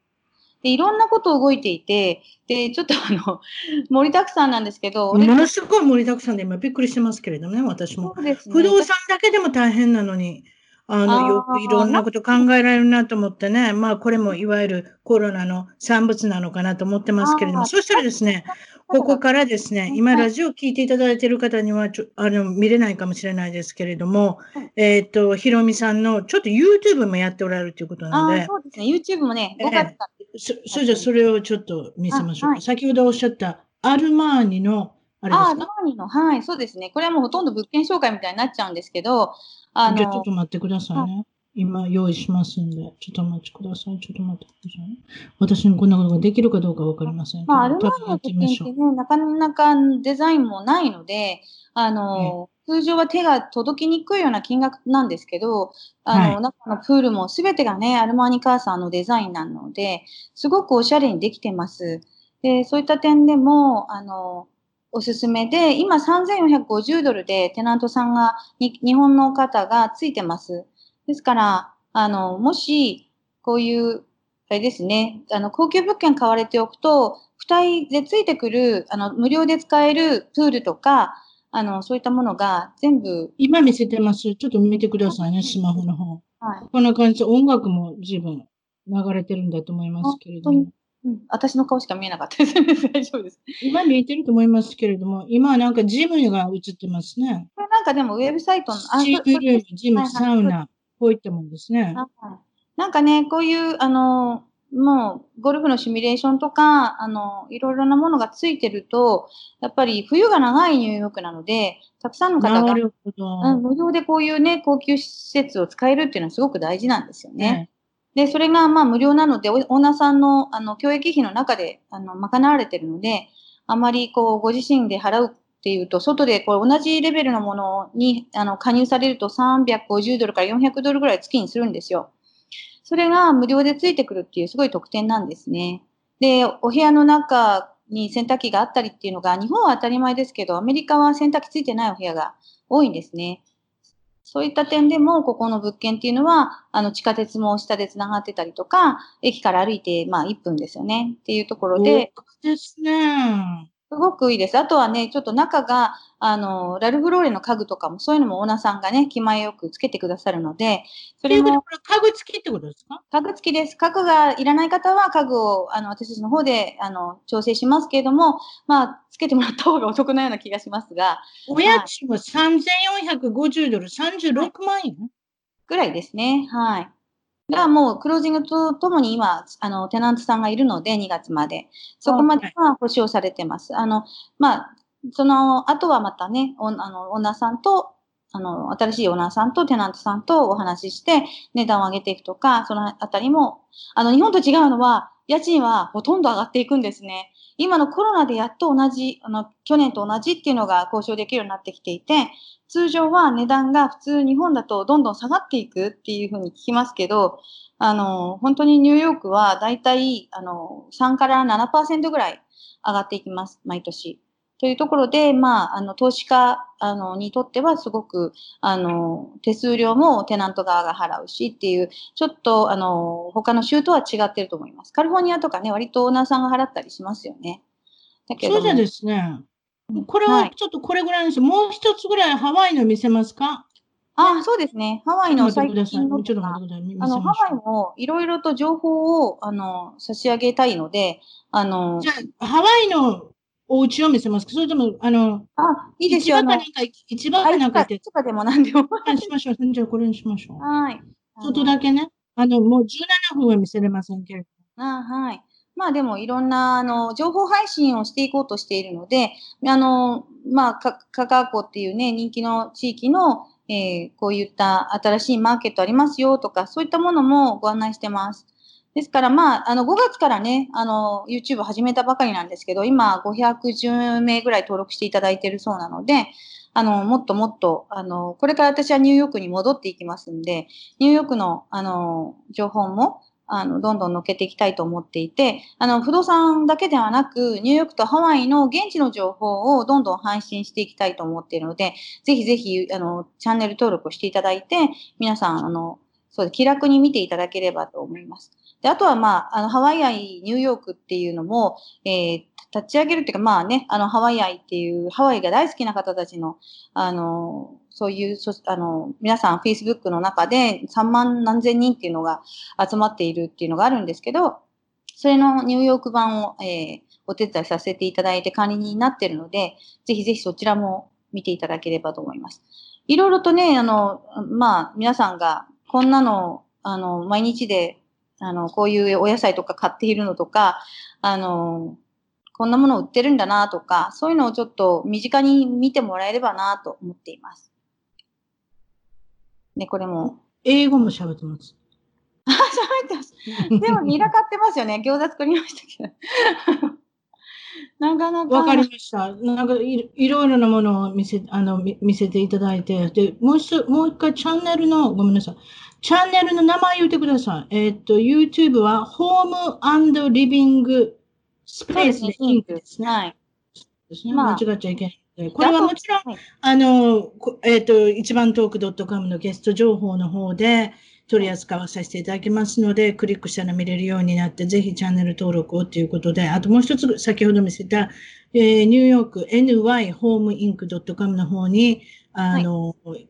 いろんなこと動いていて、で、ちょっとあの、盛りだくさんなんですけど。
ものすごい盛りだくさんで今びっくりしてますけれどもね、私も。ね、不動産だけでも大変なのに。あの、よくいろんなこと考えられるなと思ってね。まあ、これもいわゆるコロナの産物なのかなと思ってますけれども、そしたらですね、ここからですね、今ラジオ聞いていただいている方にはちょ、あの、見れないかもしれないですけれども、えっ、ー、と、ひろみさんの、ちょっと YouTube もやっておられるということなので。
そうですね、YouTube もね、5月
から。そそれじゃそれをちょっと見せましょう。はい、先ほどおっしゃったアルマーニの、
あれです？かあアルマーニの、はい、そうですね。これはもうほとんど物件紹介みたいになっちゃうんですけど、
あのじゃあちょっと待ってくださいね。今用意しますんで、ちょっとお待ちください。ちょっと待ってください。私にこんなことができるかどうかわかりません
まあ、アルマーニの物件ってね、なかなかデザインもないので、あの、通常は手が届きにくいような金額なんですけど、あの、はい、中のプールもすべてがね、アルマーニカーさんのデザインなので、すごくおしゃれにできてます。で、そういった点でも、あの、おすすめで、今3450ドルでテナントさんが、日本の方がついてます。ですから、あの、もし、こういう、あれですね、あの、高級物件買われておくと、付帯でついてくる、あの、無料で使えるプールとか、あの、そういったものが全部。
今見せてます。ちょっと見てくださいね、スマホの方。はい。こんな感じで音楽も十分流れてるんだと思いますけれども。
うん、私の顔しか見えなかったです。大丈夫です。
今見えてると思いますけれども、今はなんかジムが映ってますね。
これなんかでもウェブサイトの、
あ、ジム、ジム、サウナ、こういったもんですね。
なんかね、こういう、あの、もう、ゴルフのシミュレーションとか、あの、いろいろなものがついてると、やっぱり冬が長いニューヨークなので、たくさんの方が、うん、無料でこういうね、高級施設を使えるっていうのはすごく大事なんですよね。ねで、それがまあ無料なので、オーナーさんの、あの、教育費の中で、あの、賄われてるので、あまりこう、ご自身で払うっていうと、外でこれ同じレベルのものに、あの、加入されると350ドルから400ドルぐらい月にするんですよ。それが無料でついてくるっていうすごい特典なんですね。で、お部屋の中に洗濯機があったりっていうのが、日本は当たり前ですけど、アメリカは洗濯機ついてないお部屋が多いんですね。そういった点でも、ここの物件っていうのは、あの、地下鉄も下で繋がってたりとか、駅から歩いて、まあ、1分ですよね。っていうところで。
ですね。
すごくいいです。あとはね、ちょっと中が、あの、ラルフローレの家具とかも、そういうのもオーナーさんがね、気前よくつけてくださるので、
それも。これ家具付きってことですか？
家具付きです。家具がいらない方は家具を、あの、私たちの方で、あの、調整しますけれども、まあ、つけてもらった方がお得なような気がしますが。
お家賃は3450ドル、36万円、
ぐらいですね。はい。がもうクロージングとともに今、あの、テナントさんがいるので、2月まで。そこまでは保証されてます。あの、まあ、その後はまたね、おあの、オーナーさんと、あの、新しいオーナーさんとテナントさんとお話しして、値段を上げていくとか、そのあたりも、あの、日本と違うのは、家賃はほとんど上がっていくんですね。今のコロナでやっと同じ、あの、去年と同じっていうのが交渉できるようになってきていて、通常は値段が普通日本だとどんどん下がっていくっていうふうに聞きますけど、あの、本当にニューヨークはだいたい、あの、3から7%ぐらい上がっていきます、毎年。というところで、まあ、あの、投資家、あの、にとってはすごく、あの、手数料もテナント側が払うしっていう、ちょっと、あの、他の州とは違ってると思います。カリフォルニアとかね、割とオーナーさんが払ったりしますよね。
だけどそうですね。これはちょっとこれぐらいです。もう一つぐらいハワイの見せますか？
あそうですね。ハワイの最近の、
と。
あの、ハワイもいろいろと情報を、あの、差し上げたいので、あの、
じゃあ、ハワイのお家を見せますかそれとも、あの、
あ、いいですよ。
一番かなんか、一番かなんかって。
とかでも何でも。
しましょう。じゃあ、これにしましょう。
はい。
ちょっとだけね。あの、もう17分は見せれませんけれど
も。あはい。まあでもいろんな、あの、情報配信をしていこうとしているので、あの、まあ、か、かかこっていうね、人気の地域の、えー、こういった新しいマーケットありますよとか、そういったものもご案内してます。ですから、まあ、あの、5月からね、あの、YouTube 始めたばかりなんですけど、今、510名ぐらい登録していただいているそうなので、あの、もっともっと、あの、これから私はニューヨークに戻っていきますんで、ニューヨークの、あの、情報も、あの、どんどん乗っけていきたいと思っていて、あの、不動産だけではなく、ニューヨークとハワイの現地の情報をどんどん配信していきたいと思っているので、ぜひぜひ、あの、チャンネル登録をしていただいて、皆さん、あの、そうで気楽に見ていただければと思います。で、あとは、まあ、あの、ハワイアイ、ニューヨークっていうのも、えー、立ち上げるっていうか、まあね、あの、ハワイアイっていう、ハワイが大好きな方たちの、あの、そういう、そあの、皆さん、Facebook の中で3万何千人っていうのが集まっているっていうのがあるんですけど、それのニューヨーク版を、えー、お手伝いさせていただいて管理人になっているので、ぜひぜひそちらも見ていただければと思います。いろいろとね、あの、まあ、皆さんが、こんなの、あの、毎日で、あの、こういうお野菜とか買っているのとか、あの、こんなもの売ってるんだなとか、そういうのをちょっと身近に見てもらえればなと思っています。ね、これも。
英語も喋ってます。
あ、喋ってます。でも、ニラ買ってますよね。餃子作りましたけど。なかなか。
わかりました。なんかい、いろいろなものを見せ、あの、見せていただいて、で、もう一、もう一回チャンネルの、ごめんなさい。チャンネルの名前言ってください。えっ、と、YouTube は、ホームリビングスペースでインクですね。はい。ですね。間違っちゃいけない。これはもちろん、あの、えっ、ー、と、一番トーク .com のゲスト情報の方で取り扱わさせていただきますので、クリックしたら見れるようになって、ぜひチャンネル登録をということで、あともう一つ、先ほど見せた、えー、ニューヨーク nyhomeinc.com の方に、あの、はい。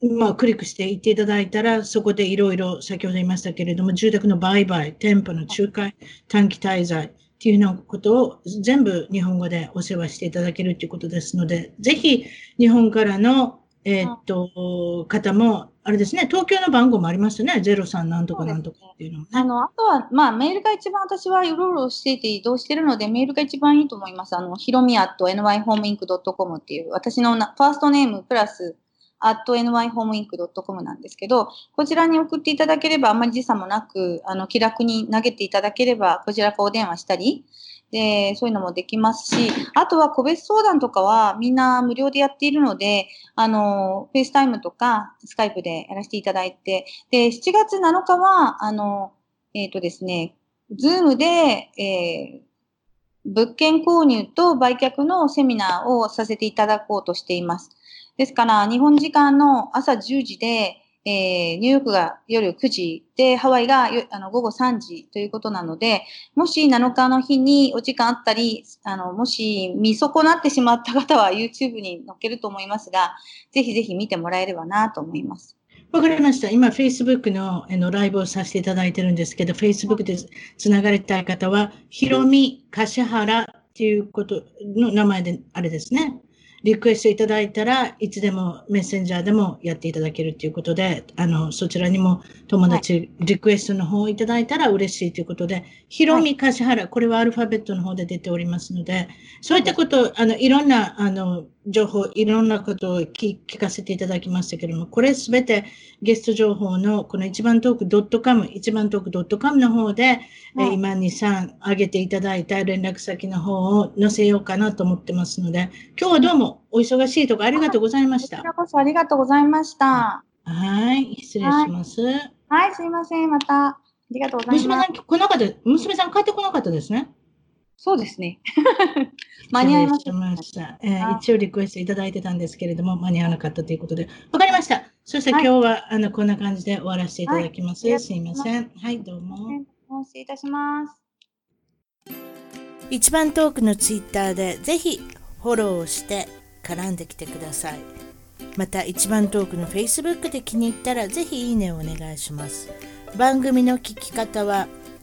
まあ、クリックしていっていただいたら、そこでいろいろ、先ほど言いましたけれども、住宅の売買、店舗の仲介、短期滞在、っていうようなことを全部日本語でお世話していただけるということですので、ぜひ日本からの、えー、っと、方も、あれですね、東京の番号もありますよね。03なんとかなんとかっていうのも、ね、
あの、あとは、まあ、メールが一番私はいろいろしていて移動してるので、メールが一番いいと思います。あの、ひろみやと nyhomeinc.com っていう、私のファーストネームプラス、at nyhomeinc.com なんですけど、こちらに送っていただければ、あんまり時差もなく、あの、気楽に投げていただければ、こちらからお電話したり、で、そういうのもできますし、あとは個別相談とかはみんな無料でやっているので、あの、フェイスタイムとかスカイプでやらせていただいて、で、7月7日は、あの、えっ、ー、とですね、ズームで、えー、物件購入と売却のセミナーをさせていただこうとしています。ですから、日本時間の朝10時で、えー、ニューヨークが夜9時で、ハワイがあの午後3時ということなので、もし7日の日にお時間あったり、あの、もし見損なってしまった方は YouTube に載っけると思いますが、ぜひぜひ見てもらえればなと思います。
わかりました。今、Facebook のあのライブをさせていただいてるんですけど、Facebook でつながりたい方は、ひろみかしはらっていうことの名前で、あれですね。リクエストいただいたらいつでもメッセンジャーでもやっていただけるということで、あの、そちらにも友達、リクエストの方をいただいたら嬉しいということで、ひろみかしはら、これはアルファベットの方で出ておりますので、そういったこと、あの、いろんな、あの、情報、いろんなことを聞かせていただきましたけれども、これすべてゲスト情報のこの一番トーク .com、一番トーク .com の方で、はい、今にさん上げていただいた連絡先の方を載せようかなと思ってますので、今日はどうもお忙しいところありがとうございました。こち
らこそありがとうございました。
はい、失礼します、はい。
はい、すいません。また。ありがとうございます。娘
さん来なかった、娘さん帰ってこなかったですね。
そうです ね。間に合いま
した。えー、一応リクエストいただいてたんですけれども、間に合わなかったということで。わかりました。そして今日は、はい、あの、こんな感じで終わらせていただきます。はい、すいません。はい、どうも。
失礼いたします。
一番トークのツイッターでぜひフォローして絡んできてください。また一番トークの Facebook で気に入ったらぜひいいねをお願いします。番組の聞き方は